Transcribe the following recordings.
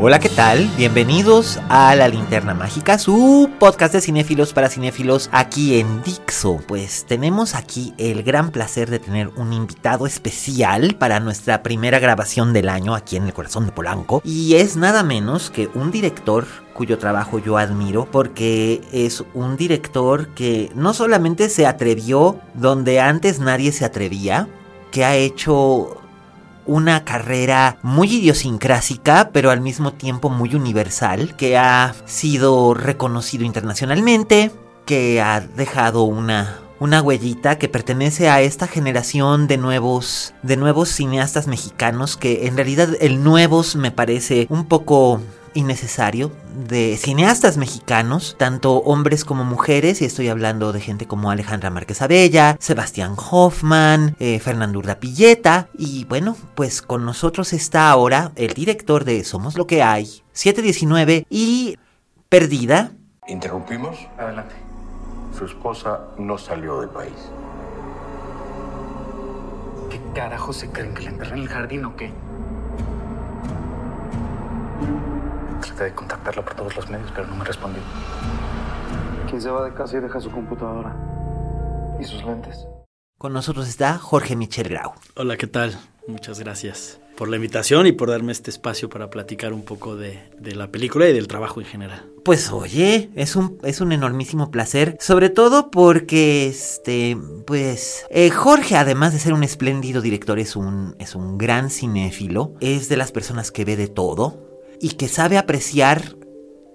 Hola, ¿qué tal? Bienvenidos a La Linterna Mágica, su podcast de cinéfilos para cinéfilos aquí en Dixo. Pues tenemos aquí el gran placer de tener un invitado especial para nuestra primera grabación del año aquí en el corazón de Polanco. Y es nada menos que un director cuyo trabajo yo admiro porque es un director que no solamente se atrevió donde antes nadie se atrevía, que ha hecho una carrera muy idiosincrásica, pero al mismo tiempo muy universal, que ha sido reconocido internacionalmente, que ha dejado una una huellita que pertenece a esta generación de nuevos de nuevos cineastas mexicanos que en realidad el nuevos me parece un poco innecesario de cineastas mexicanos, tanto hombres como mujeres, y estoy hablando de gente como Alejandra Márquez Abella, Sebastián Hoffman, eh, Fernando Urdapilleta, y bueno, pues con nosotros está ahora el director de Somos lo que hay, 719 y Perdida. ¿Interrumpimos? Adelante. Su esposa no salió del país. ¿Qué carajo se creen que le enterré en el jardín o qué? Traté de contactarla por todos los medios, pero no me respondió. ¿Quién se va de casa y deja su computadora? ¿Y sus lentes? Con nosotros está Jorge Michel Grau. Hola, ¿qué tal? Muchas gracias por la invitación y por darme este espacio para platicar un poco de, de, la película y del trabajo en general. Pues oye, es un, es un enormísimo placer, sobre todo porque, este, pues, eh, Jorge, además de ser un espléndido director, es un, es un gran cinéfilo, es de las personas que ve de todo y que sabe apreciar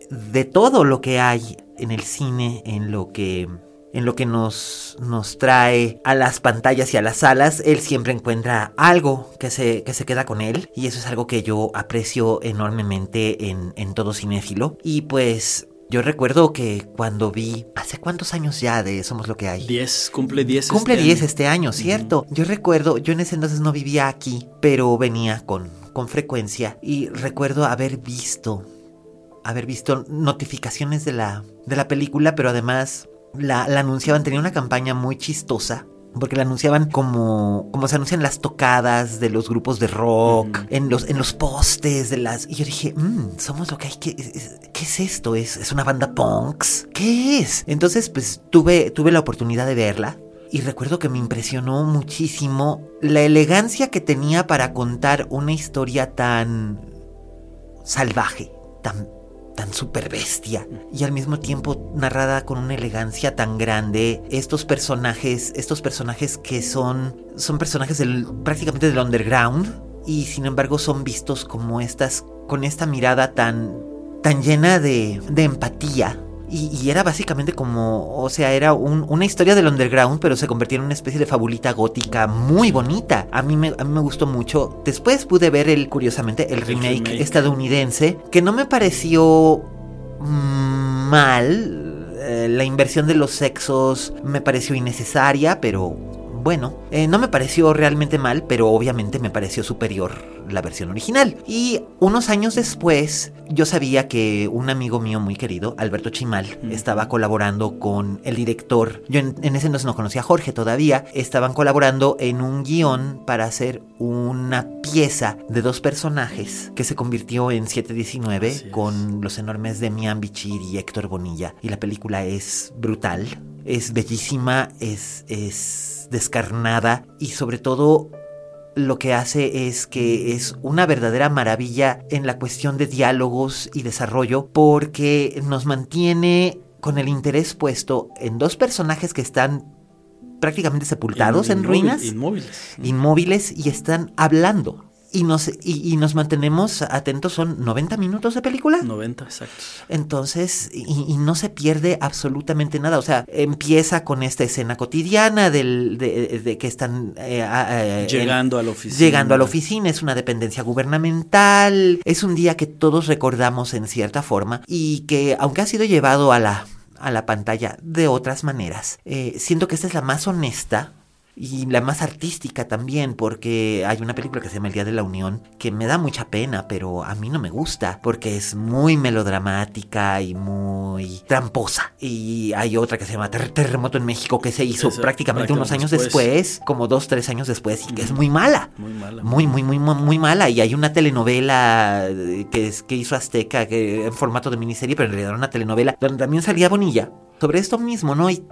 de todo lo que hay en el cine, en lo que en lo que nos, nos trae a las pantallas y a las salas, él siempre encuentra algo que se, que se queda con él. Y eso es algo que yo aprecio enormemente en, en todo cinéfilo. Y pues yo recuerdo que cuando vi, ¿hace cuántos años ya de Somos lo que hay? 10, cumple 10 Cumple este 10 año. este año, ¿cierto? Yo recuerdo, yo en ese entonces no vivía aquí, pero venía con, con frecuencia y recuerdo haber visto, haber visto notificaciones de la, de la película, pero además la, la anunciaban, tenía una campaña muy chistosa porque la anunciaban como, como se anuncian las tocadas de los grupos de rock, en, los, en los postes de las... Y yo dije, "Mm, somos lo que hay que... ¿Qué es esto? ¿Es, ¿Es una banda punks? ¿Qué es? Entonces, pues tuve, tuve la oportunidad de verla. Y recuerdo que me impresionó muchísimo la elegancia que tenía para contar una historia tan salvaje, tan tan bestia y al mismo tiempo narrada con una elegancia tan grande. Estos personajes estos personajes que son son personajes del prácticamente del underground y sin embargo son vistos como estas con esta mirada tan tan llena de, de empatía y, y, era básicamente como, o sea, era un, una historia del underground, pero se convirtió en una especie de fabulita gótica muy bonita. A mí, me, a mí me gustó mucho. Después pude ver el, curiosamente, el remake, remake. estadounidense, que no me pareció mm, mal. Eh, la inversión de los sexos me pareció innecesaria, pero bueno, eh, no me pareció realmente mal, pero obviamente me pareció superior la versión original. Y unos años después, yo sabía que un amigo mío muy querido, Alberto Chimal, Mm. estaba colaborando con el director. Yo en, en ese entonces no conocía a Jorge todavía. Estaban colaborando en un guion para hacer una pieza de dos personajes que se convirtió en 719 Así es. con los enormes Demian Bichir y Héctor Bonilla. Y la película es brutal, es bellísima, es... es es descarnada y sobre todo lo que hace es que es una verdadera maravilla en la cuestión de diálogos y desarrollo porque nos mantiene con el interés puesto en dos personajes que están prácticamente sepultados en ruinas. Inmóviles. Inmóviles y están hablando y nos, y, nos mantenemos atentos, son 90 minutos de película. 90, exacto. Entonces, y, no se pierde absolutamente nada. O sea, empieza con esta escena cotidiana del, de, que están eh, eh, llegando a la oficina. Llegando a la oficina, es una dependencia gubernamental, es un día que todos recordamos en cierta forma y que, aunque ha sido llevado a la a la pantalla de otras maneras. Eh, siento que esta es la más honesta y la más artística también, porque hay una película que se llama El Día de la Unión que me da mucha pena, pero a mí no me gusta, porque es muy melodramática y muy tramposa. Y hay otra que se llama Terremoto en México que se hizo prácticamente unos años después. como dos, tres años después, y que es muy mala. Muy mala. Muy, muy, muy, muy mala. Y hay una telenovela que, es, que hizo Azteca que, en formato de miniserie, pero en realidad era una telenovela donde también salía Bonilla sobre esto mismo, ¿no? Y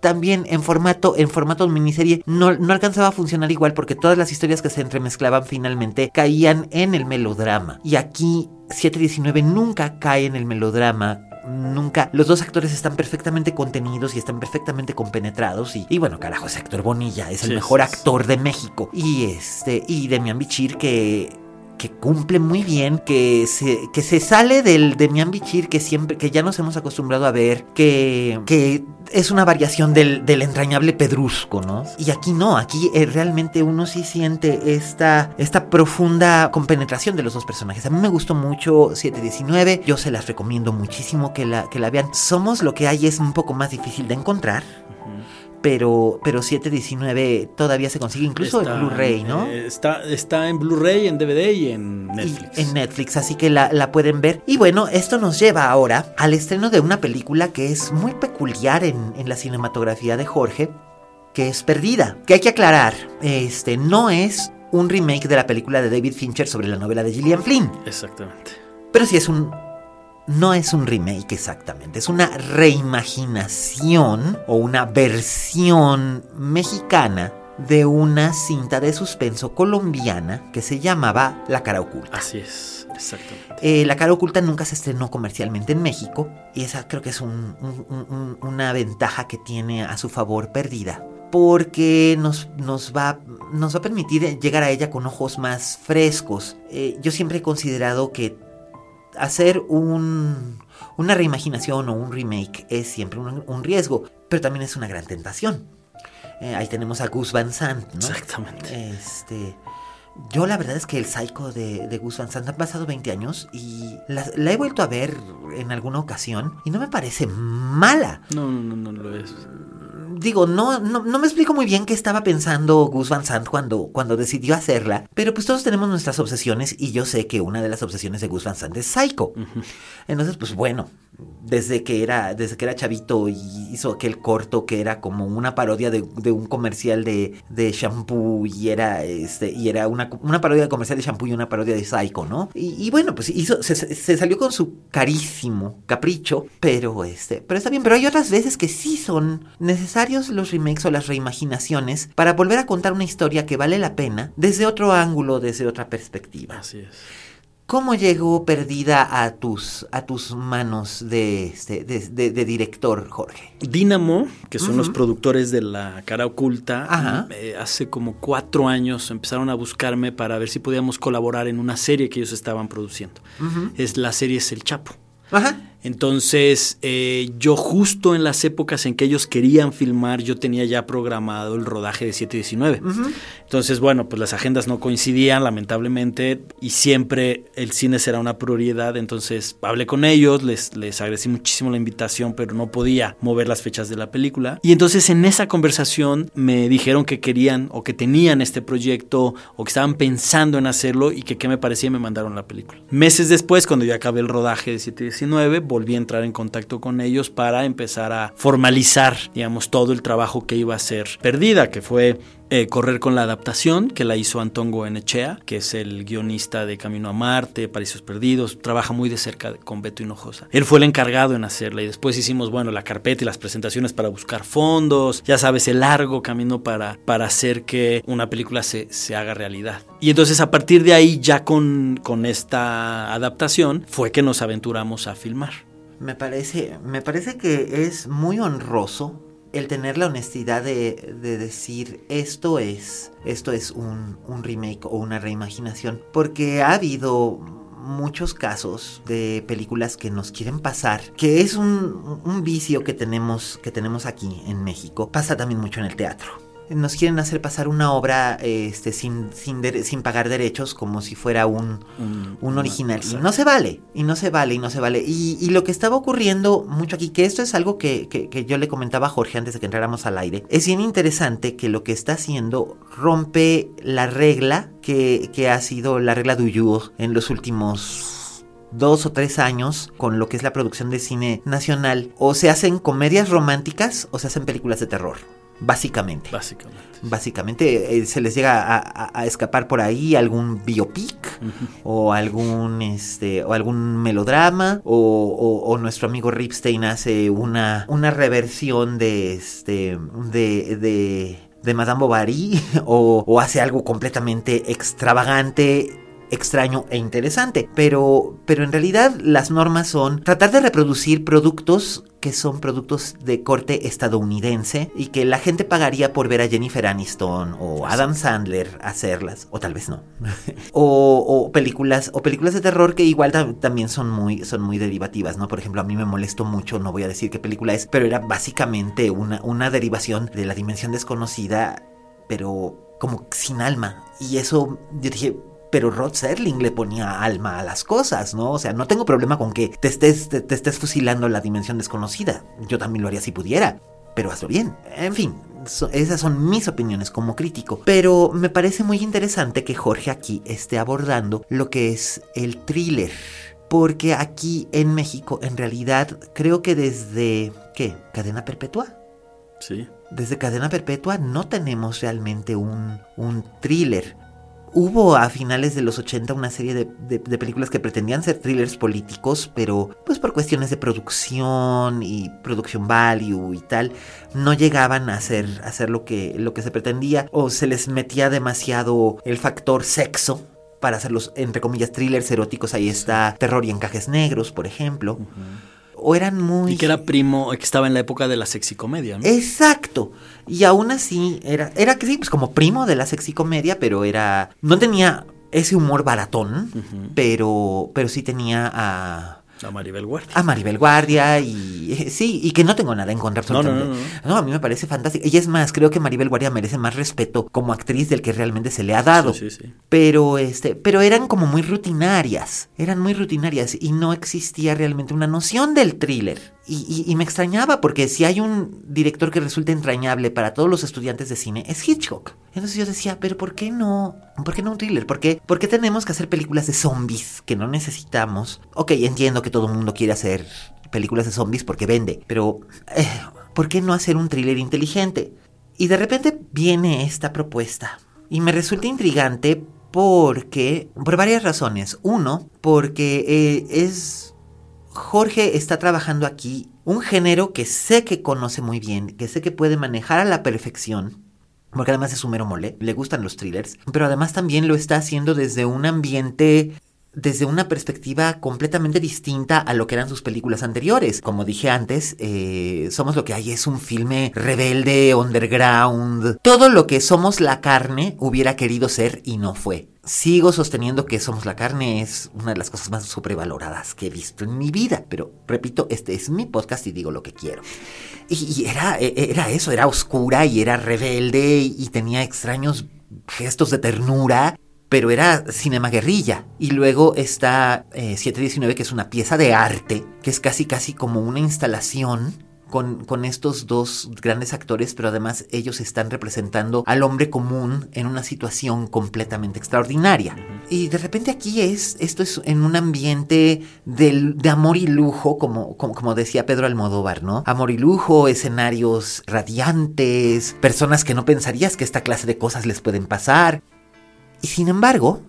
también en formato, en formato miniserie no, no alcanzaba a funcionar igual porque todas las historias que se entremezclaban finalmente caían en el melodrama. Y aquí 719 nunca cae en el melodrama nunca. Los dos actores están perfectamente contenidos y están perfectamente compenetrados. Y, y bueno, carajo, ese actor Bonilla es el mejor actor de México. Y este, y Demian Bichir, que que cumple muy bien, que se, que se sale del de Mian Bichir que siempre, que ya nos hemos acostumbrado a ver, que, que es una variación del, del entrañable pedrusco, ¿no? Y aquí no, aquí eh, realmente uno sí siente esta, esta profunda compenetración de los dos personajes. A mí me gustó mucho 719, yo se las recomiendo muchísimo que la, que la vean. Somos lo que hay es un poco más difícil de encontrar pero, pero 719 todavía se consigue incluso en Blu-ray, ¿no? Eh, está, está en Blu-ray, en DVD y en Netflix. en Netflix, así que la, la, pueden ver. Y bueno, esto nos lleva ahora al estreno de una película que es muy peculiar en, en la cinematografía de Jorge, que es Perdida. Que hay que aclarar, este no es un remake de la película de David Fincher sobre la novela de Gillian Flynn. Exactamente. Pero sí es un no es un remake exactamente, es una reimaginación o una versión mexicana de una cinta de suspenso colombiana que se llamaba La cara oculta. Así es, exactamente. Eh, la cara oculta nunca se estrenó comercialmente en México y esa creo que es una ventaja que tiene a su favor perdida porque nos, nos, va, nos va a permitir llegar a ella con ojos más frescos. Eh, yo siempre he considerado que hacer un, una reimaginación o un remake es siempre un, riesgo, pero también es una gran tentación. Eh, ahí tenemos a Gus Van Sant, ¿no? Exactamente. Este, yo la verdad es que el Psycho de, de Gus Van Sant han pasado 20 años y la, he vuelto a ver en alguna ocasión y no me parece mala. No, no, no, no lo es digo, no, no, no, me explico muy bien qué estaba pensando Gus Van Sant cuando, cuando decidió hacerla, pero pues todos tenemos nuestras obsesiones y yo sé que una de las obsesiones de Gus Van Sant es Psycho. Entonces, pues bueno, desde que era, desde que era chavito y hizo aquel corto que era como una parodia de, un comercial de, de, shampoo y era este, y era una, una, parodia de comercial de shampoo y una parodia de Psycho, ¿no? Y, bueno, pues hizo, se, se, salió con su carísimo capricho, pero este, pero está bien, pero hay otras veces que sí son los remakes o las reimaginaciones para volver a contar una historia que vale la pena desde otro ángulo, desde otra perspectiva. Así es. ¿Cómo llegó perdida a tus, a tus manos de, este, de, director, Jorge? Dynamo, que son los productores de La Cara Oculta, eh, hace como cuatro años empezaron a buscarme para ver si podíamos colaborar en una serie que ellos estaban produciendo. Es La serie es El Chapo. Ajá. Entonces, eh, yo justo en las épocas en que ellos querían filmar, yo tenía ya programado el rodaje de 719. Entonces, bueno, pues las agendas no coincidían, lamentablemente, y siempre el cine será una prioridad. Entonces, hablé con ellos, les, les agradecí muchísimo la invitación, pero no podía mover las fechas de la película. Y entonces, en esa conversación, me dijeron que querían o que tenían este proyecto o que estaban pensando en hacerlo y que qué me parecía y me mandaron la película. Meses después, cuando yo acabé el rodaje de 719, volví a entrar en contacto con ellos para empezar a formalizar, digamos, todo el trabajo que iba a ser perdida, que fue eh, correr con la adaptación que la hizo Antongo Enechea, que es el guionista de Camino a Marte, Paraísos Perdidos, trabaja muy de cerca con Beto Hinojosa. Él fue el encargado en hacerla y después hicimos, bueno, la carpeta y las presentaciones para buscar fondos, ya sabes, el largo camino para, para hacer que una película se, se haga realidad. Y entonces a partir de ahí, ya con, con esta adaptación, fue que nos aventuramos a filmar. Me parece, me parece que es muy honroso el tener la honestidad de, de, decir esto es, esto es un, un, remake o una reimaginación, porque ha habido muchos casos de películas que nos quieren pasar, que es un, un vicio que tenemos, que tenemos aquí en México, pasa también mucho en el teatro nos quieren hacer pasar una obra este, sin, sin, sin pagar derechos como si fuera un, un, original. y no se vale, y no se vale, y no se vale. Y, y lo que estaba ocurriendo mucho aquí, que esto es algo que, que, que, yo le comentaba a Jorge antes de que entráramos al aire, es bien interesante que lo que está haciendo rompe la regla que, que ha sido la regla du jour en los últimos dos o tres años con lo que es la producción de cine nacional. O se hacen comedias románticas o se hacen películas de terror. Básicamente. Básicamente. Básicamente eh, se les llega a, a, a, escapar por ahí algún biopic uh -huh. o algún este o algún melodrama o, o, o, nuestro amigo Ripstein hace una, una reversión de este de, de, de Madame Bovary o, o hace algo completamente extravagante extraño e interesante. Pero, pero en realidad las normas son tratar de reproducir productos que son productos de corte estadounidense y que la gente pagaría por ver a Jennifer Aniston o Adam Sandler hacerlas, o tal vez no. o, o, películas o películas de terror que igual también son muy son muy derivativas, ¿no? Por ejemplo, a mí me molestó mucho, no voy a decir qué película es, pero era básicamente una, una derivación de la dimensión desconocida, pero como sin alma. Y eso yo dije, pero Rod Serling le ponía alma a las cosas, ¿no? O sea, no tengo problema con que te estés, te, te estés fusilando la dimensión desconocida. Yo también lo haría si pudiera. Pero hazlo bien. En fin, so, esas son mis opiniones como crítico. Pero me parece muy interesante que Jorge aquí esté abordando lo que es el thriller. Porque aquí en México, en realidad, creo que desde. ¿Qué? ¿Cadena perpetua? Sí. Desde Cadena Perpetua no tenemos realmente un, un thriller. Hubo a finales de los 80 una serie de, de, de, películas que pretendían ser thrillers políticos, pero pues por cuestiones de producción y producción value y tal, no llegaban a hacer, a hacer lo, que, lo que se pretendía o se les metía demasiado el factor sexo para hacer los, entre comillas, thrillers eróticos. Ahí está Terror y Encajes Negros, por ejemplo. Uh -huh o eran muy... Y que era primo, que estaba en la época de la sexicomedia, ¿no? Exacto. Y aún así, era, era que sí, pues como primo de la sexicomedia, pero era... No tenía ese humor baratón, uh -huh. pero, pero sí tenía a... A Maribel Guardia. A Maribel Guardia y eh, sí, y que no tengo nada en contra absolutamente. No, no, no, no. a mí me parece fantástico. Y es más, creo que Maribel Guardia merece más respeto como actriz del que realmente se le ha dado. Sí, sí, sí. Pero este, pero eran como muy rutinarias, eran muy rutinarias y no existía realmente una noción del thriller. Y, me extrañaba porque si hay un director que resulta entrañable para todos los estudiantes de cine es Hitchcock. Entonces yo decía, pero ¿por qué no? ¿Por qué no un thriller? ¿Por qué, ¿Por qué tenemos que hacer películas de zombies que no necesitamos? Ok, entiendo que todo el mundo quiere hacer películas de zombies porque vende, pero eh, ¿por qué no hacer un thriller inteligente? Y de repente viene esta propuesta y me resulta intrigante porque, por varias razones. Uno, porque eh, es Jorge está trabajando aquí un género que sé que conoce muy bien, que sé que puede manejar a la perfección, porque además es un mero mole, le gustan los thrillers, pero además también lo está haciendo desde un ambiente desde una perspectiva completamente distinta a lo que eran sus películas anteriores. Como dije antes, eh, Somos lo que hay es un filme rebelde, underground. Todo lo que Somos la carne hubiera querido ser y no fue. Sigo sosteniendo que Somos la carne es una de las cosas más sobrevaloradas que he visto en mi vida. Pero repito, este es mi podcast y digo lo que quiero. Y, y era, era eso, era oscura y era rebelde y tenía extraños gestos de ternura pero era cinema guerrilla. Y luego está eh, 719, que es una pieza de arte, que es casi casi como una instalación con, con, estos dos grandes actores, pero además ellos están representando al hombre común en una situación completamente extraordinaria. Y de repente aquí es, esto es en un ambiente del- de amor y lujo, como, como, como decía Pedro Almodóvar, ¿no? Amor y lujo, escenarios radiantes, personas que no pensarías que esta clase de cosas les pueden pasar. Y sin embargo,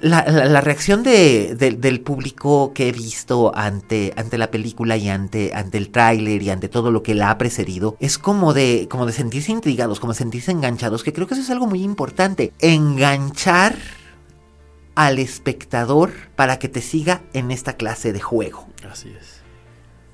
la, la- reacción de- del público que he visto ante, ante la película y ante, ante el tráiler y ante todo lo que la ha precedido es como de, como de sentirse intrigados, como de sentirse enganchados, que creo que eso es algo muy importante. Enganchar al espectador para que te siga en esta clase de juego. Así es.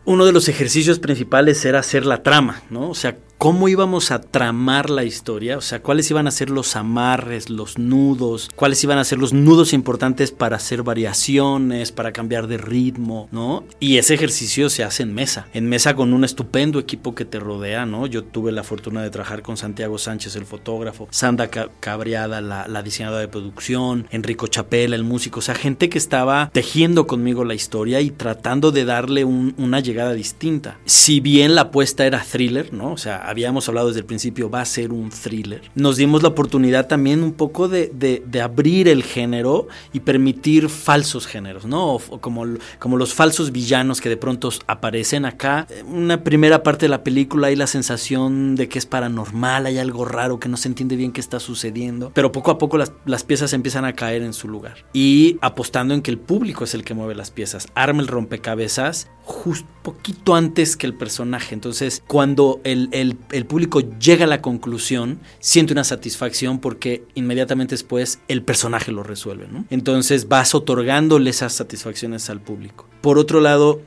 Uno de los ejercicios principales era hacer la trama, ¿no? O sea, cómo íbamos a tramar la historia, o sea, cuáles iban a ser los amarres, los nudos, cuáles iban a ser los nudos importantes para hacer variaciones, para cambiar de ritmo, ¿no? Y ese ejercicio se hace en mesa, en mesa con un estupendo equipo que te rodea, ¿no? Yo tuve la fortuna de trabajar con Santiago Sánchez, el fotógrafo, Sandra Ca- Cabriada, la, diseñadora de producción, Enrico Chapela, el músico, o sea, gente que estaba tejiendo conmigo la historia y tratando de darle un- una llegada distinta. Si bien la apuesta era thriller, ¿no? O sea, habíamos hablado desde el principio, va a ser un thriller. Nos dimos la oportunidad también un poco de, de- abrir el género y permitir falsos géneros, ¿no? O como, como los falsos villanos que de pronto aparecen acá. Una primera parte de la película hay la sensación de que es paranormal, hay algo raro que no se entiende bien qué está sucediendo, pero poco a poco las, las piezas empiezan a caer en su lugar. Y apostando en que el público es el que mueve las piezas, arma el rompecabezas justo poquito antes que el personaje. Entonces, cuando el, el- el público llega a la conclusión, siente una satisfacción porque inmediatamente después el personaje lo resuelve. ¿no? Entonces vas otorgándole esas satisfacciones al público. Por otro lado,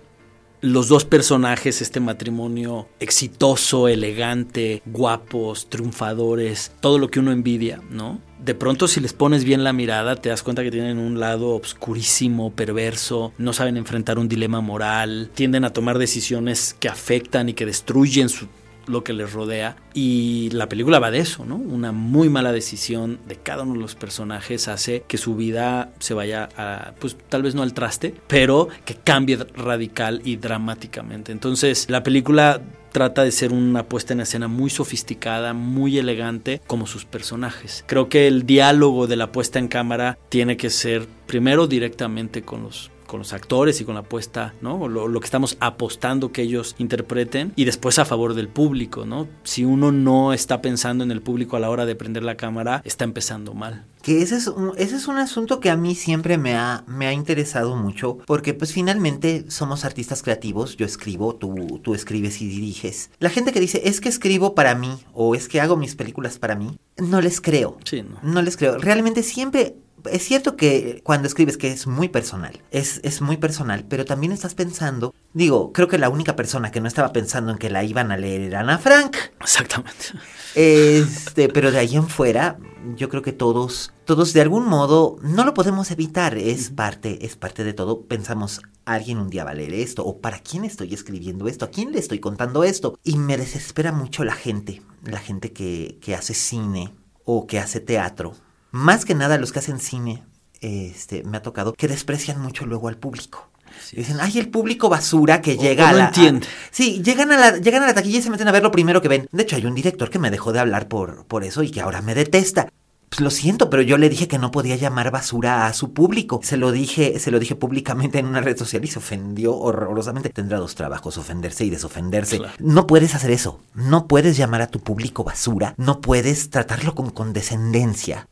los dos personajes, este matrimonio exitoso, elegante, guapos, triunfadores, todo lo que uno envidia, ¿no? De pronto si les pones bien la mirada te das cuenta que tienen un lado obscurísimo, perverso, no saben enfrentar un dilema moral, tienden a tomar decisiones que afectan y que destruyen su- lo que les rodea y la película va de eso, ¿no? Una muy mala decisión de cada uno de los personajes hace que su vida se vaya a, pues tal vez no al traste, pero que cambie radical y dramáticamente. Entonces, la película trata de ser una puesta en escena muy sofisticada, muy elegante, como sus personajes. Creo que el diálogo de la puesta en cámara tiene que ser primero directamente con los con los actores y con la puesta, ¿no? Lo, lo que estamos apostando que ellos interpreten y después a favor del público, ¿no? Si uno no está pensando en el público a la hora de prender la cámara, está empezando mal. Que ese es, un, ese es un asunto que a mí siempre me ha, me ha interesado mucho, porque pues finalmente somos artistas creativos, yo escribo, tú, tú escribes y diriges. La gente que dice, es que escribo para mí, o es que hago mis películas para mí, no les creo. Sí, ¿no? No les creo. Realmente siempre... Es cierto que cuando escribes que es muy personal, es, es muy personal, pero también estás pensando, digo, creo que la única persona que no estaba pensando en que la iban a leer era Ana Frank. Exactamente. Este, pero de ahí en fuera, yo creo que todos, todos de algún modo, no lo podemos evitar, es parte, es parte de todo. Pensamos, alguien un día va a leer esto, o para quién estoy escribiendo esto, a quién le estoy contando esto. Y me desespera mucho la gente, la gente que, que hace cine o que hace teatro. Más que nada los que hacen cine, este, me ha tocado, que desprecian mucho luego al público. Dicen, ay, el público basura que O- llega o a no la. entiende. a- sí, llegan a, la, llegan a la taquilla y se meten a ver lo primero que ven. De hecho, hay un director que me dejó de hablar por, por eso y que ahora me detesta. Pues lo siento, pero yo le dije que no podía llamar basura a su público. Se lo dije, se lo dije públicamente en una red social y se ofendió horrorosamente. Tendrá dos trabajos, ofenderse y desofenderse. Claro. No puedes hacer eso. No puedes llamar a tu público basura. No puedes tratarlo con condescendencia.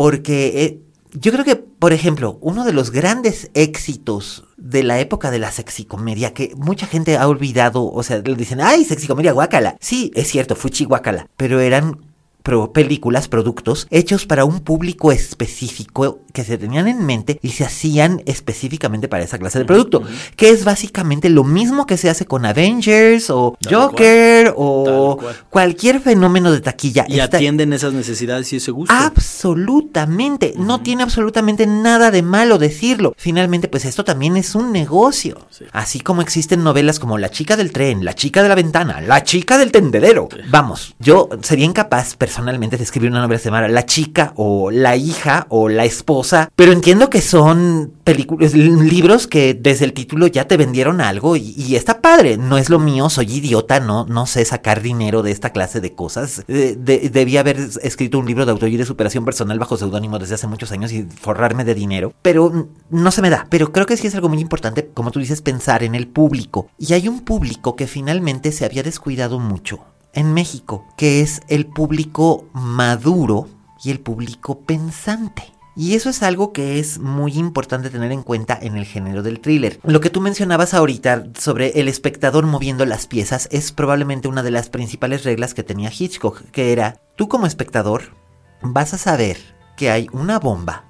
Porque eh, yo creo que, por ejemplo, uno de los grandes éxitos de la época de la sexicomedia, que mucha gente ha olvidado, o sea, le dicen, ay, sexicomedia guácala. Sí, es cierto, fuchi guácala, pero eran pro- películas, productos hechos para un público específico que se tenían en mente y se hacían específicamente para esa clase de producto, que es básicamente lo mismo que se hace con Avengers o Tal Joker o cualquier fenómeno de taquilla. Y Está- atienden esas necesidades y ese gusto. Absolutamente. No tiene absolutamente nada de malo decirlo. Finalmente, pues esto también es un negocio. Sí. Así como existen novelas como La chica del tren, La chica de la ventana, La chica del tendedero. Vamos, yo sería incapaz personalmente de escribir una novela se llama La chica o La hija o La esposa, pero entiendo que son películas, libros que desde el título ya te vendieron algo y, está padre. No es lo mío, soy idiota, no, no sé sacar dinero de esta clase de cosas. debía haber escrito un libro de autoría y de superación personal bajo seudónimo desde hace muchos años y forrarme de dinero, pero no se me da. Pero creo que sí es algo muy importante, como tú dices, pensar en el público. Y hay un público que finalmente se había descuidado mucho en México, que es el público maduro y el público pensante. Y eso es algo que es muy importante tener en cuenta en el género del thriller. Lo que tú mencionabas ahorita sobre el espectador moviendo las piezas es probablemente una de las principales reglas que tenía Hitchcock, que era, tú como espectador vas a saber que hay una bomba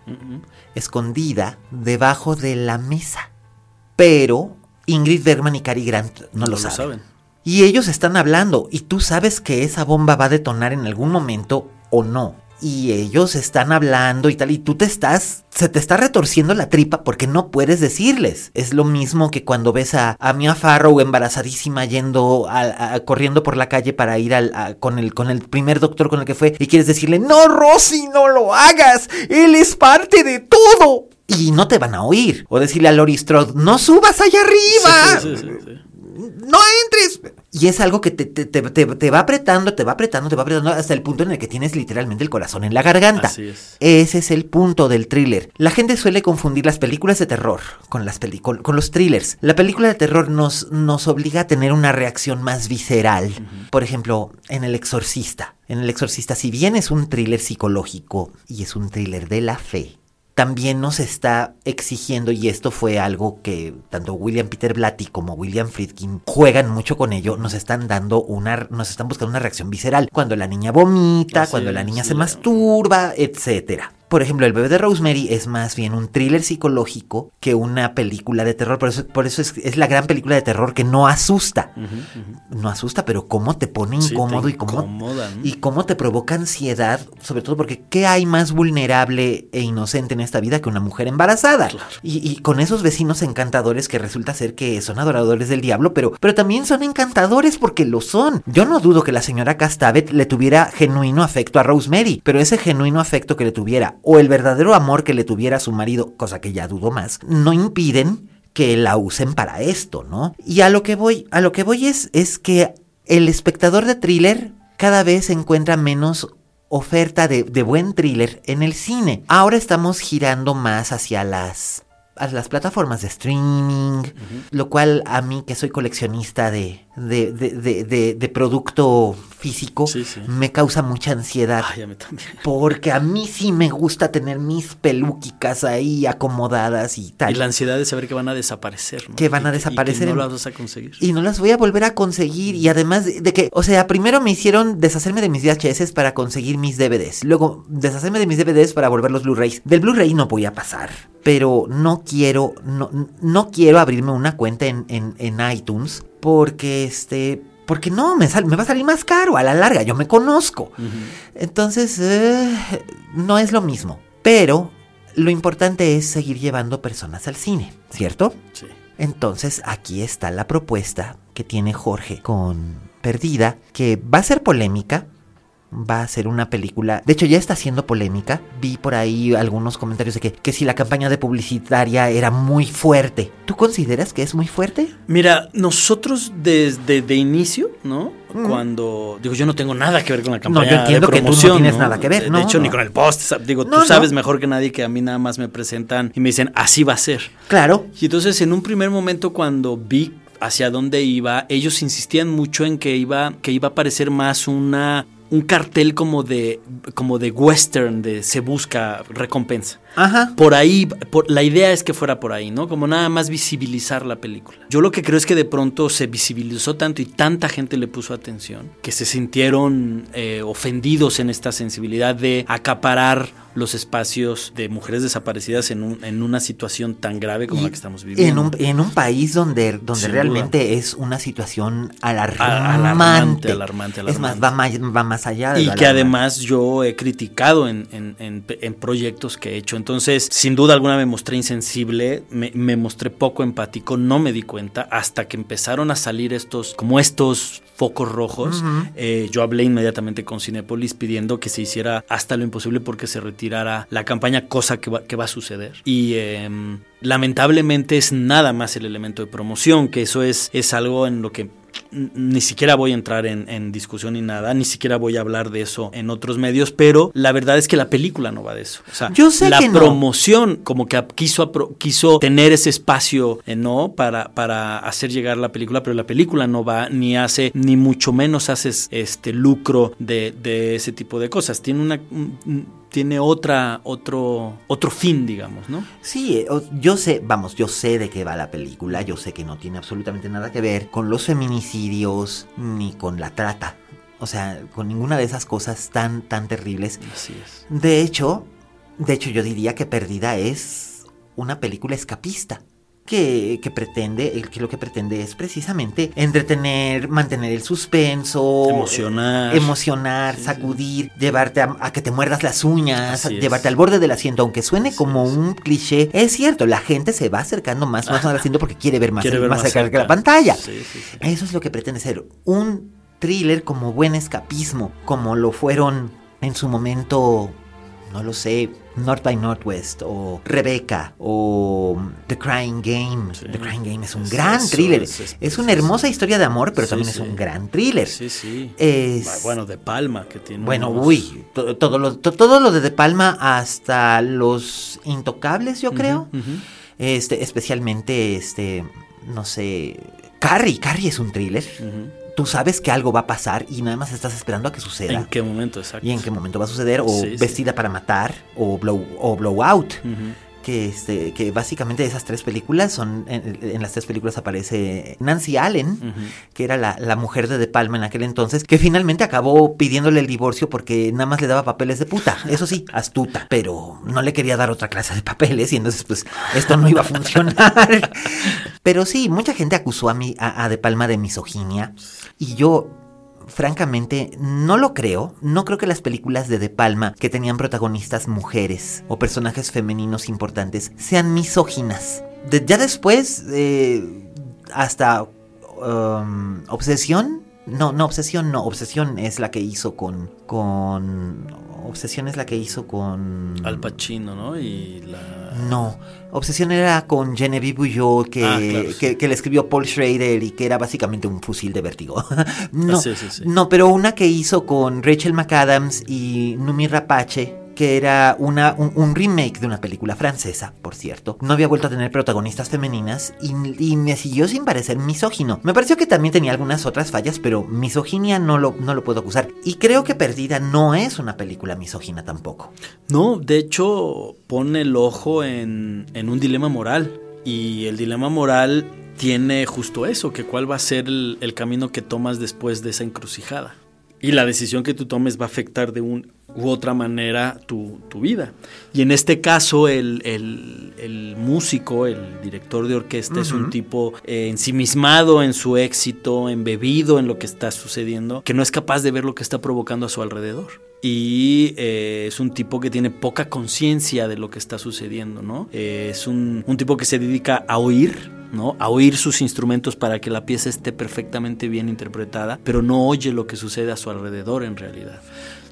escondida debajo de la mesa. Pero Ingrid Bergman y Cary Grant no, lo, saben. Y ellos están hablando y tú sabes que esa bomba va a detonar en algún momento o no. Y ellos están hablando y tal, y tú te estás, se te está retorciendo la tripa porque no puedes decirles. Es lo mismo que cuando ves a, a Mia Farrow embarazadísima yendo, a, corriendo por la calle para ir al, con, el, con el primer doctor con el que fue y quieres decirle, no, Rosy, no lo hagas, él es parte de todo. Y no te van a oír. O decirle a Lori Strode, no subas allá arriba. Sí, sí, sí, no entres. Y es algo que te, te, va apretando, te va apretando, te va apretando hasta el punto en el que tienes literalmente el corazón en la garganta. Así es. Ese es el punto del thriller. La gente suele confundir las películas de terror con, las con, los thrillers. La película de terror nos, nos obliga a tener una reacción más visceral. Por ejemplo, en El Exorcista. En El Exorcista, si bien es un thriller psicológico y es un thriller de la fe, también nos está exigiendo, y esto fue algo que tanto William Peter Blatty como William Friedkin juegan mucho con ello, nos están dando una, nos están buscando una reacción visceral. Cuando la niña vomita, cuando la niña se masturba, etcétera. Por ejemplo, El bebé de Rosemary es más bien un thriller psicológico que una película de terror. Por eso, por eso es, la gran película de terror que no asusta. No asusta, pero cómo te pone incómodo y cómo, y cómo te provoca ansiedad. Sobre todo porque ¿qué hay más vulnerable e inocente en esta vida que una mujer embarazada? Y, con esos vecinos encantadores que resulta ser que son adoradores del diablo, pero, pero también son encantadores porque lo son. Yo no dudo que la señora Castavet le tuviera genuino afecto a Rosemary, pero ese genuino afecto que le tuviera o el verdadero amor que le tuviera a su marido, cosa que ya dudo más, no impiden que la usen para esto, ¿no? Y a lo que voy, a lo que voy es, es que el espectador de thriller cada vez encuentra menos oferta de, de buen thriller en el cine. Ahora estamos girando más hacia las a las plataformas de streaming, lo cual a mí que soy coleccionista de, de, de, de producto físico me causa mucha ansiedad. Ay, a mí también. Porque a mí sí me gusta tener mis peluquicas ahí acomodadas y tal. Y la ansiedad de saber que van a desaparecer. Que van a desaparecer. Y no las vas a conseguir. Y no las voy a volver a conseguir. Y además de, que, o sea, primero me hicieron deshacerme de mis VHS para conseguir mis DVDs. Luego deshacerme de mis DVDs para volver los Blu-rays. Del Blu-ray no voy a pasar. Pero no quiero, no, no quiero abrirme una cuenta en, en, en iTunes porque este porque no, me, me va a salir más caro a la larga, yo me conozco. Entonces, eh, no es lo mismo. Pero lo importante es seguir llevando personas al cine, ¿cierto? Sí. Entonces, aquí está la propuesta que tiene Jorge con Perdida, que va a ser polémica, va a ser una película. De hecho, ya está siendo polémica. Vi por ahí algunos comentarios de que, que si la campaña de publicitaria era muy fuerte. ¿Tú consideras que es muy fuerte? Mira, nosotros desde de inicio, ¿no? Cuando. Digo, yo no tengo nada que ver con la campaña. No, yo entiendo que tú no tienes nada que ver. De, hecho, ni con el post. Digo, tú sabes mejor que nadie que a mí nada más me presentan y me dicen, así va a ser. Claro. Y entonces, en un primer momento, cuando vi hacia dónde iba, ellos insistían mucho en que iba, que iba a parecer más una un cartel como de, como de western, de se busca recompensa. Ajá. Por ahí, por, la idea es que fuera por ahí, ¿no? Como nada más visibilizar la película. Yo lo que creo es que de pronto se visibilizó tanto y tanta gente le puso atención que se sintieron eh, ofendidos en esta sensibilidad de acaparar los espacios de mujeres desaparecidas en, un, en una situación tan grave como la que estamos viviendo. En un, en un país donde, donde Sin realmente es una situación alarmante. alarmante, alarmante, Es más, va más, va más allá de Y que alarmante. además yo he criticado en, en- en- en proyectos que he hecho. Entonces, sin duda alguna me mostré insensible, me, me mostré poco empático, no me di cuenta hasta que empezaron a salir estos, como estos focos rojos. Eh, yo hablé inmediatamente con Cinepolis pidiendo que se hiciera hasta lo imposible porque se retirara la campaña, cosa que va, que va a suceder. Y em, lamentablemente es nada más el elemento de promoción, que eso es, es algo en lo que ni siquiera voy a entrar en, en discusión ni nada, ni siquiera voy a hablar de eso en otros medios, pero la verdad es que la película no va de eso. O sea, Yo sé la que no. promoción como que quiso, quiso tener ese espacio, eh, ¿no? Para, para hacer llegar la película, pero la película no va ni hace, ni mucho menos haces este lucro de, de ese tipo de cosas. Tiene una... un- un- tiene otra, otro, otro fin, digamos, ¿no? Sí, eh, yo sé, vamos, yo sé de qué va la película, yo sé que no tiene absolutamente nada que ver con los feminicidios ni con la trata. O sea, con ninguna de esas cosas tan, tan terribles. Así es. De hecho, de hecho yo diría que Perdida es una película escapista. Que, que pretende, que lo que pretende es precisamente entretener, mantener el suspenso, Emocionar. eh, emocionar, sacudir, llevarte a, a que te muerdas las uñas, llevarte al borde del asiento, aunque suene Así como es. un cliché. Es cierto, la gente se va acercando más, más al asiento porque quiere ver más, Quiere ver más más cerca de la pantalla. Sí. Eso es lo que pretende ser un thriller como buen escapismo, como lo fueron en su momento, no lo sé, North by Northwest o Rebecca o The Crying Game. Sí. The Crying Game es un Es gran eso, thriller. es- Es, una hermosa historia de amor, pero Sí, también sí. es un gran thriller. Sí, sí. Es- Bueno, de Palma, que tiene. Bueno, unos- uy, to- todo lo, to- todo lo de De Palma hasta los intocables, yo creo. Este, especialmente, este, no sé, Carrie, Carrie es un thriller. Tú sabes que algo va a pasar y nada más estás esperando a que suceda. ¿En qué momento exacto? Y en qué momento va a suceder, o Sí, sí. Vestida para matar, o Blow, o Blowout. Que, este, que básicamente esas tres películas son. En, en las tres películas aparece Nancy Allen, que era la, la mujer de De Palma en aquel entonces, que finalmente acabó pidiéndole el divorcio porque nada más le daba papeles de puta. Eso sí, astuta, pero no le quería dar otra clase de papeles y entonces, pues, esto no iba a funcionar. Pero sí, mucha gente acusó a, mí, a, a De Palma de misoginia y yo francamente, no lo creo. No creo que las películas de De Palma que tenían protagonistas mujeres o personajes femeninos importantes sean misóginas. De- ya después, eh, hasta um, Obsesión. No, no, Obsesión no. Obsesión es la que hizo con. con. Obsesión es la que hizo con. Al Pacino, ¿no? Y la. No, Obsesión era con Genevieve Bujold que, Ah, claro, sí. que, que le escribió Paul Schrader y que era básicamente un fusil de vértigo. no, Ah, sí, sí, sí. no, pero una que hizo con Rachel McAdams y Numi Rapace, que era una, un, un remake de una película francesa, por cierto. No había vuelto a tener protagonistas femeninas y, me siguió sin parecer misógino. Me pareció que también tenía algunas otras fallas, pero misoginia no lo, no lo puedo acusar. Y creo que Perdida no es una película misógina tampoco. No, de hecho, pone el ojo en, en un dilema moral. Y el dilema moral tiene justo eso, que cuál va a ser el, camino que tomas después de esa encrucijada. Y la decisión que tú tomes va a afectar de una u otra manera tu, tu vida. Y en este caso, el, el- el músico, el director de orquesta, es un tipo eh, ensimismado en su éxito, embebido en lo que está sucediendo, que no es capaz de ver lo que está provocando a su alrededor. Y eh, es un tipo que tiene poca conciencia de lo que está sucediendo, ¿no? Eh, es un, un tipo que se dedica a oír, ¿no? A oír sus instrumentos para que la pieza esté perfectamente bien interpretada, pero no oye lo que sucede a su alrededor en realidad.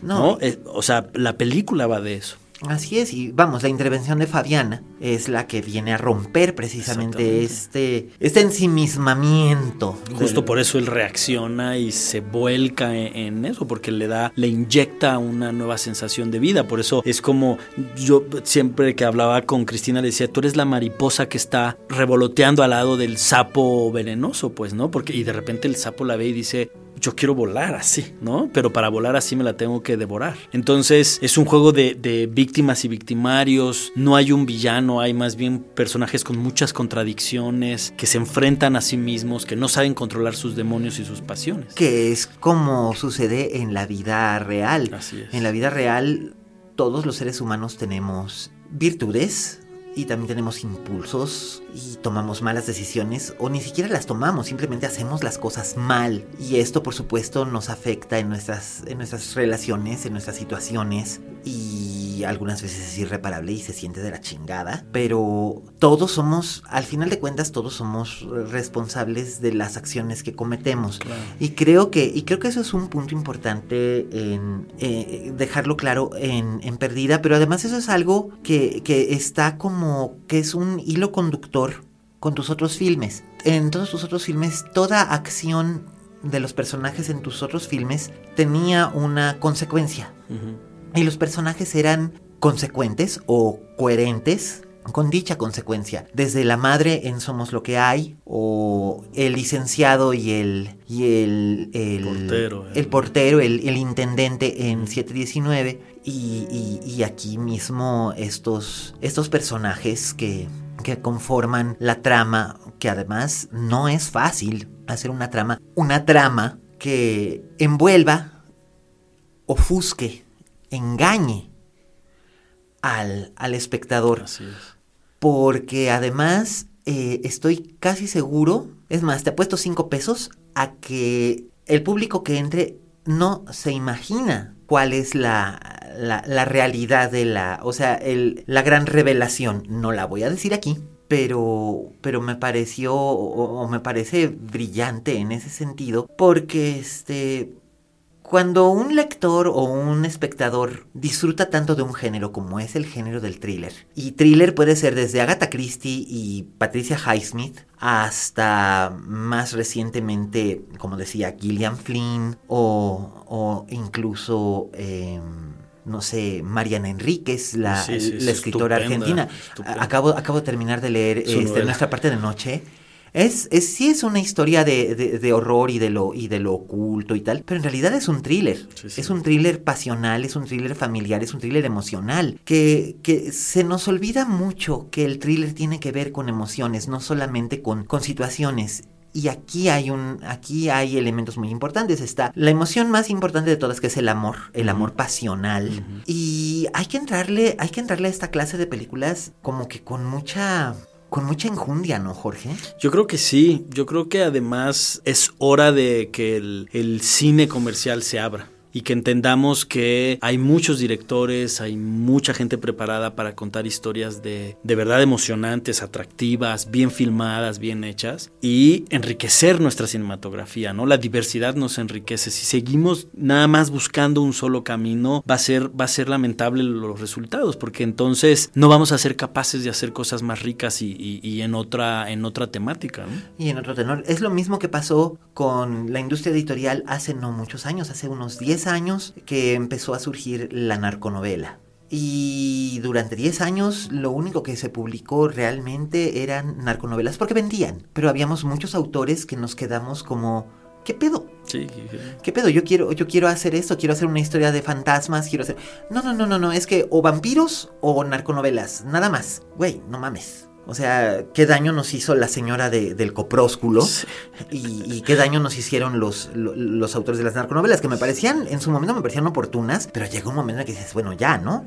No. ¿no? Eh, o sea, la película va de eso. Así es, y vamos, la intervención de Fabiana es la que viene a romper precisamente este, este ensimismamiento. Justo del- por eso él reacciona y se vuelca en, en eso, porque le da, le inyecta una nueva sensación de vida. Por eso es como yo siempre que hablaba con Cristina le decía, tú eres la mariposa que está revoloteando al lado del sapo venenoso, pues, ¿no? Porque, y de repente el sapo la ve y dice, yo quiero volar así, ¿no? Pero para volar así me la tengo que devorar. Entonces es un juego de, de víctimas y victimarios, no hay un villano, hay más bien personajes con muchas contradicciones, que se enfrentan a sí mismos, que no saben controlar sus demonios y sus pasiones. Que es como sucede en la vida real. Así es. En la vida real todos los seres humanos tenemos virtudes, y también tenemos impulsos y tomamos malas decisiones o ni siquiera las tomamos, simplemente hacemos las cosas mal. Y esto por supuesto nos afecta en nuestras, en nuestras relaciones, en nuestras situaciones y algunas veces es irreparable y se siente de la chingada, pero todos somos, al final de cuentas todos somos responsables de las acciones que cometemos. Y creo que y creo que eso es un punto importante en eh, dejarlo claro en, en Perdida, pero además eso es algo que, que está como que es un hilo conductor con tus otros filmes. En todos tus otros filmes, toda acción de los personajes en tus otros filmes tenía una consecuencia. Y los personajes eran consecuentes o coherentes con dicha consecuencia. Desde la madre en Somos lo que hay, o el licenciado y el, y el, el portero, el, portero el, intendente en 719, y, y, aquí mismo estos, estos personajes que, que conforman la trama, que además no es fácil hacer una trama, una trama que envuelva, ofusque, engañe al, al espectador. Así es. Porque además eh, estoy casi seguro, es más, te apuesto cinco pesos a que el público que entre no se imagina cuál es la, la, realidad de la, o sea, el, la gran revelación. No la voy a decir aquí, pero, pero me pareció o, me parece brillante en ese sentido porque este cuando un lector o un espectador disfruta tanto de un género como es el género del thriller, y thriller puede ser desde Agatha Christie y Patricia Highsmith hasta más recientemente, como decía, Gillian Flynn o, o incluso... Eh, no sé, Mariana Enríquez, la, Sí, sí, es la escritora estupenda, argentina. estupenda. Acabo, acabo de terminar de leer este. Nuestra parte de noche. Es, es, sí es una historia de, de- de horror y de, lo, y de lo oculto y tal, pero en realidad es un thriller. Sí, sí. Es un thriller pasional, es un thriller familiar, es un thriller emocional. Que, que se nos olvida mucho que el thriller tiene que ver con emociones, no solamente con, con situaciones. Y aquí hay un, aquí hay elementos muy importantes. Está la emoción más importante de todas, que es el amor, el amor pasional. Y hay que entrarle, hay que entrarle a esta clase de películas como que con mucha, con mucha enjundia, ¿no, Jorge? Yo creo que sí, yo creo que además es hora de que el, el cine comercial se abra y que entendamos que hay muchos directores, hay mucha gente preparada para contar historias de, de verdad emocionantes, atractivas, bien filmadas, bien hechas y enriquecer nuestra cinematografía, ¿no? La diversidad nos enriquece. Si seguimos nada más buscando un solo camino, va a ser, va a ser lamentable los resultados, porque entonces no vamos a ser capaces de hacer cosas más ricas y, y- y en otra, en otra temática, ¿no? Y en otro tenor, es lo mismo que pasó con la industria editorial hace no muchos años, hace unos 10 años que empezó a surgir la narconovela. Y durante 10 años lo único que se publicó realmente eran narconovelas porque vendían. Pero habíamos muchos autores que nos quedamos como, ¿qué pedo? Sí, ¿Qué pedo? Yo quiero, yo quiero hacer esto, quiero hacer una historia de fantasmas, quiero hacer... No, no, no, no, no, es que o vampiros o narconovelas, nada más. Güey, no mames. O sea, qué daño nos hizo la señora de- del coprósculo Sí. y, y qué daño nos hicieron los, lo- los autores de las narconovelas, que me parecían, en su momento me parecían oportunas, pero llegó un momento en el que dices, bueno, ya, ¿no?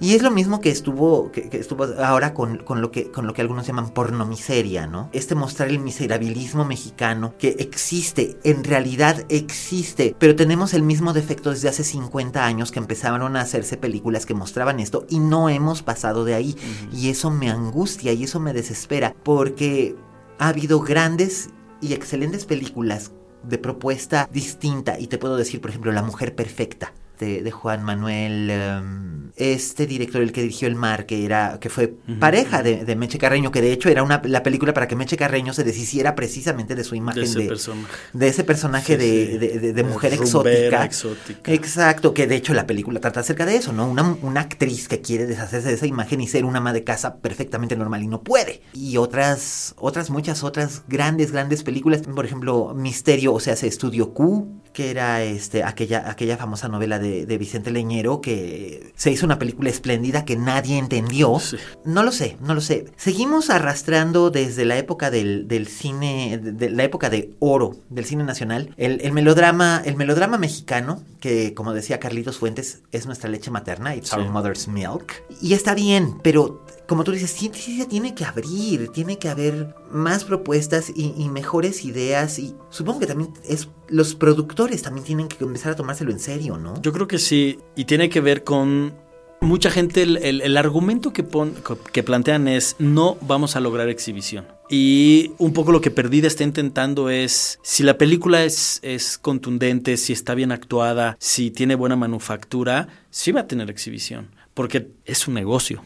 Y es lo mismo que estuvo, que, que estuvo ahora con, con lo que, con lo que algunos llaman pornomiseria, ¿no? Este mostrar el miserabilismo mexicano que existe, en realidad existe, pero tenemos el mismo defecto desde hace 50 años que empezaron a hacerse películas que mostraban esto y no hemos pasado de ahí. Y eso me angustia y eso me desespera, porque ha habido grandes y excelentes películas de propuesta distinta. Y te puedo decir, por ejemplo, La Mujer Perfecta. De, de Juan Manuel, em, este director, el que dirigió El Mar, que era que fue pareja de, de Meche Carreño, que de hecho era una, la película para que Meche Carreño se deshiciera precisamente de su imagen De ese de, personaje. de ese personaje Sí, de, sí. de- de- de mujer exótica. exótica. Exacto, que de hecho la película trata acerca de eso, ¿no? Una, una actriz que quiere deshacerse de esa imagen y ser una ama de casa perfectamente normal y no puede. Y otras, otras, muchas otras grandes, grandes películas. Por ejemplo, Misterio, o sea, se Estudio Q, que era este, aquella, aquella famosa novela de, de Vicente Leñero, que se hizo una película espléndida que nadie entendió. Sí. No lo sé, no lo sé. Seguimos arrastrando desde la época del, del cine, de, de la época de oro del cine nacional, el, el melodrama, el melodrama mexicano, que como decía Carlitos Fuentes, es nuestra leche materna, it's our mother's milk. Y está bien, pero como tú dices, se tiene que abrir, tiene que haber más propuestas y, mejores ideas. Y supongo que también es los productores también tienen que empezar a tomárselo en serio, ¿no? Yo creo que sí, y tiene que ver con mucha gente, el, el- el argumento que, pon- que plantean es no vamos a lograr exhibición. Y un poco lo que Perdida está intentando es, si la película es, es contundente, si está bien actuada, si tiene buena manufactura, sí va a tener exhibición, porque es un negocio.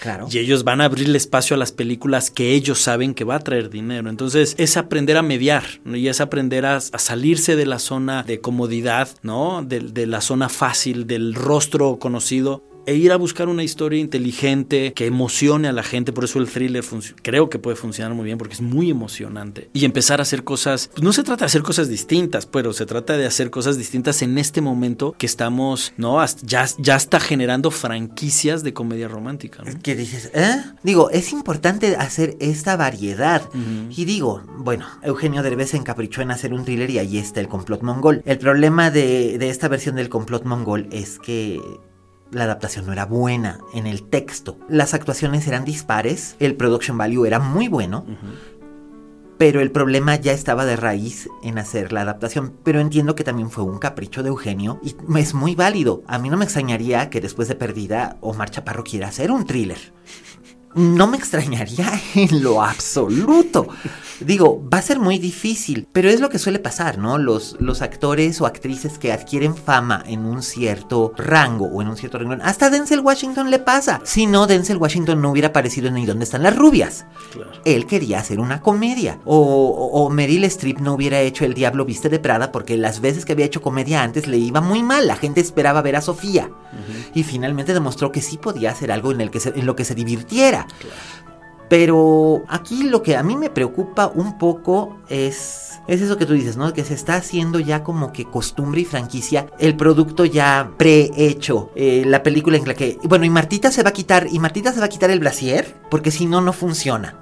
Claro. Y ellos van a abrirle espacio a las películas que ellos saben que va a traer dinero. Entonces es aprender a mediar y es aprender a, salirse de la zona de comodidad, ¿no? De la zona fácil, del rostro conocido e ir a buscar una historia inteligente que emocione a la gente. Por eso el thriller creo que puede funcionar muy bien porque es muy emocionante. Y empezar a hacer cosas, pues no se trata de hacer cosas distintas, pero se trata de hacer cosas distintas en este momento que estamos, ¿no? Ya, ya está generando franquicias de comedia romántica, ¿no? que dices, ¿eh? Digo, es importante hacer esta variedad. Y digo, bueno, Eugenio Derbez se encaprichó en hacer un thriller y ahí está el complot mongol. El problema de, de esta versión del complot mongol es que la adaptación no era buena en el texto. Las actuaciones eran dispares, el production value era muy bueno. Pero el problema ya estaba de raíz en hacer la adaptación. Pero entiendo que también fue un capricho de Eugenio y es muy válido. A mí no me extrañaría que después de Perdida Omar Chaparro quiera hacer un thriller. No me extrañaría en lo absoluto. Digo, va a ser muy difícil, pero es lo que suele pasar, ¿no? Los, los actores o actrices que adquieren fama en un cierto rango o en un cierto renglón. Hasta Denzel Washington le pasa. Si no, Denzel Washington no hubiera aparecido en Ni dónde están las rubias. Claro. Él quería hacer una comedia. O, o, o Meryl Streep no hubiera hecho El Diablo Viste de Prada porque las veces que había hecho comedia antes le iba muy mal. La gente esperaba ver a Sofía. Y finalmente demostró que sí podía hacer algo en, el que se- en lo que se divirtiera. Pero aquí lo que a mí me preocupa un poco es, es eso que tú dices, ¿no? Que se está haciendo ya como que costumbre y franquicia el producto ya prehecho. Eh, la película en la que... Bueno, y Martita se va a quitar, y Martita se va a quitar el brasier porque si no, no funciona.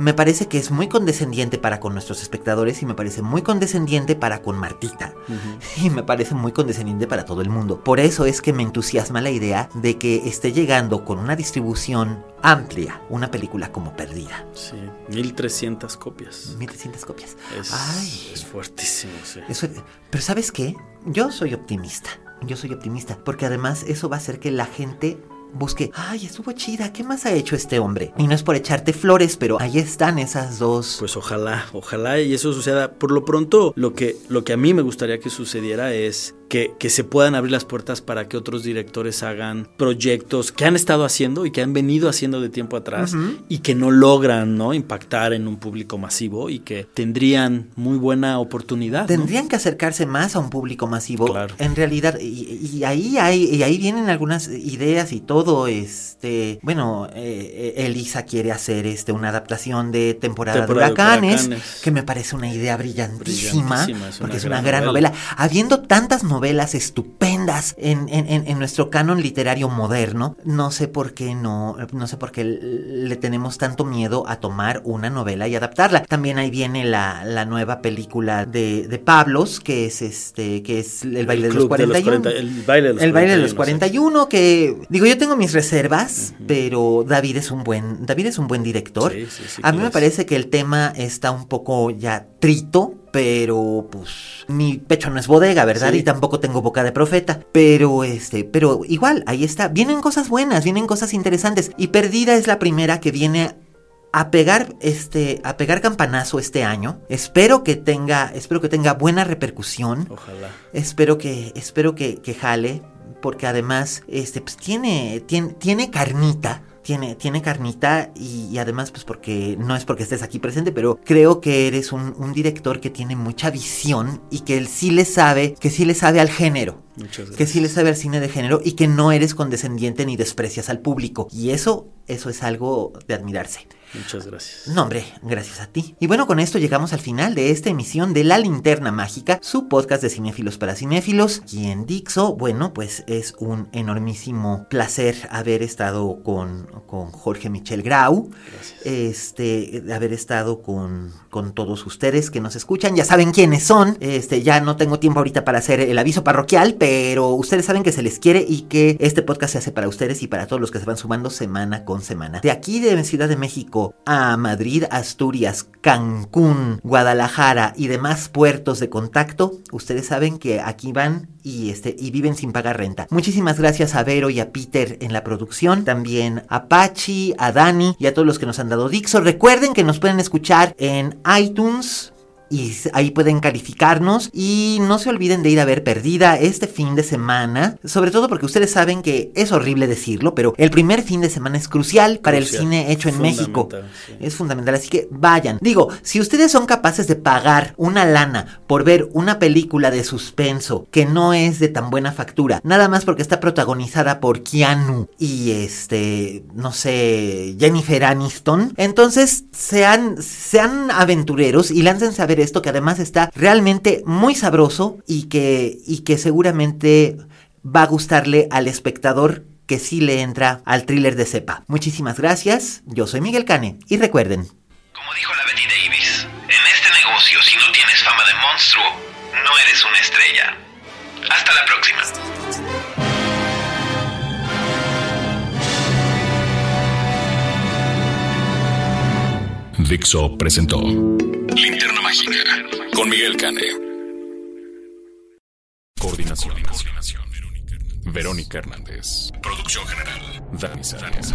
Me parece que es muy condescendiente para con nuestros espectadores y me parece muy condescendiente para con Martita. Y me parece muy condescendiente para todo el mundo. Por eso es que me entusiasma la idea de que esté llegando con una distribución amplia una película como Perdida. Sí, 1300 copias. 1300 copias. Es, Ay, es fuertísimo, sí. eso- pero ¿sabes qué? Yo soy optimista. Yo soy optimista. Porque además eso va a hacer que la gente busque, ay, estuvo chida, ¿qué más ha hecho este hombre? Y no es por echarte flores, pero ahí están esas dos. Pues ojalá, ojalá y eso suceda. Por lo pronto, lo que, lo que a mí me gustaría que sucediera es que, que se puedan abrir las puertas para que otros directores hagan proyectos que han estado haciendo y que han venido haciendo de tiempo atrás y que no logran ¿no? impactar en un público masivo y que tendrían muy buena oportunidad. ¿no? Tendrían que acercarse más a un público masivo. Claro. En realidad, y, y ahí hay, y ahí vienen algunas ideas y todo. Este, bueno, eh, eh, Elisa quiere hacer este una adaptación de temporada, Temporada de de huracanes, Huracanes. que me parece una idea brillantísima, Brillantísima, es porque es una gran gran novela. novela. Habiendo tantas novelas estupendas en, en- en- nuestro canon literario moderno, no sé por qué no, no sé por qué le tenemos tanto miedo a tomar una novela y adaptarla. También ahí viene la, la nueva película de, de Pablos, que es este, que es el baile de los Club de los 41. 40, el baile de los El baile de los 41, 41, que digo, yo tengo mis reservas, pero David es un buen, David es un buen director. Sí, sí, sí, A mí me es. parece que el tema está un poco ya trito, pero pues mi pecho no es bodega, ¿verdad? Sí. Y tampoco tengo boca de profeta, pero este, pero igual, ahí está. Vienen cosas buenas, vienen cosas interesantes y Perdida es la primera que viene a pegar este a pegar campanazo este año. Espero que tenga espero que tenga buena repercusión. Ojalá. Espero que, espero que, que jale, porque además, este, pues tiene, tiene, tiene carnita. Tiene, tiene carnita y, y además, pues porque no es porque estés aquí presente, pero creo que eres un, un director que tiene mucha visión y que él sí le sabe, que sí le sabe al género. que sí le sabe al cine de género y que no eres condescendiente ni desprecias al público. Y eso, eso es algo de admirarse. Muchas gracias. No, hombre, gracias a ti. Y bueno, con esto llegamos al final de esta emisión de La Linterna Mágica, su podcast de cinéfilos para cinéfilos. Y en Dixo, bueno, pues es un enormísimo placer haber estado con, con Jorge Michel Grau. Gracias. Este, haber estado con, con todos ustedes que nos escuchan. Ya saben quiénes son. Este, ya no tengo tiempo ahorita para hacer el aviso parroquial, pero ustedes saben que se les quiere y que este podcast se hace para ustedes y para todos los que se van sumando semana con semana. De aquí de Ciudad de México a Madrid, Asturias, Cancún, Guadalajara y demás puertos de contacto, ustedes saben que aquí van y, este, y viven sin pagar renta. Muchísimas gracias a Vero y a Peter en la producción, también a Pachi, a Dani y a todos los que nos han dado Dixo. Recuerden que nos pueden escuchar en iTunes, y ahí pueden calificarnos y no se olviden de ir a ver Perdida este fin de semana, sobre todo porque ustedes saben que es horrible decirlo, pero el primer fin de semana es crucial para el cine hecho en México. Sí. Es fundamental, así que vayan. Digo, si ustedes son capaces de pagar una lana por ver una película de suspenso que no es de tan buena factura, nada más porque está protagonizada por Keanu y este, no sé, Jennifer Aniston, entonces sean, sean aventureros y láncense a ver esto que además está realmente muy sabroso y que, y que seguramente va a gustarle al espectador que sí le entra al thriller de cepa. Muchísimas gracias, yo soy Miguel Cane y recuerden. Como dijo la Betty Davis, en este negocio si no tienes fama de monstruo, no eres una estrella. Hasta la próxima. Dixo presentó Linterna Mágica con Miguel Cane. Coordinación. Verónica Hernández. Producción general. Dani Sánchez.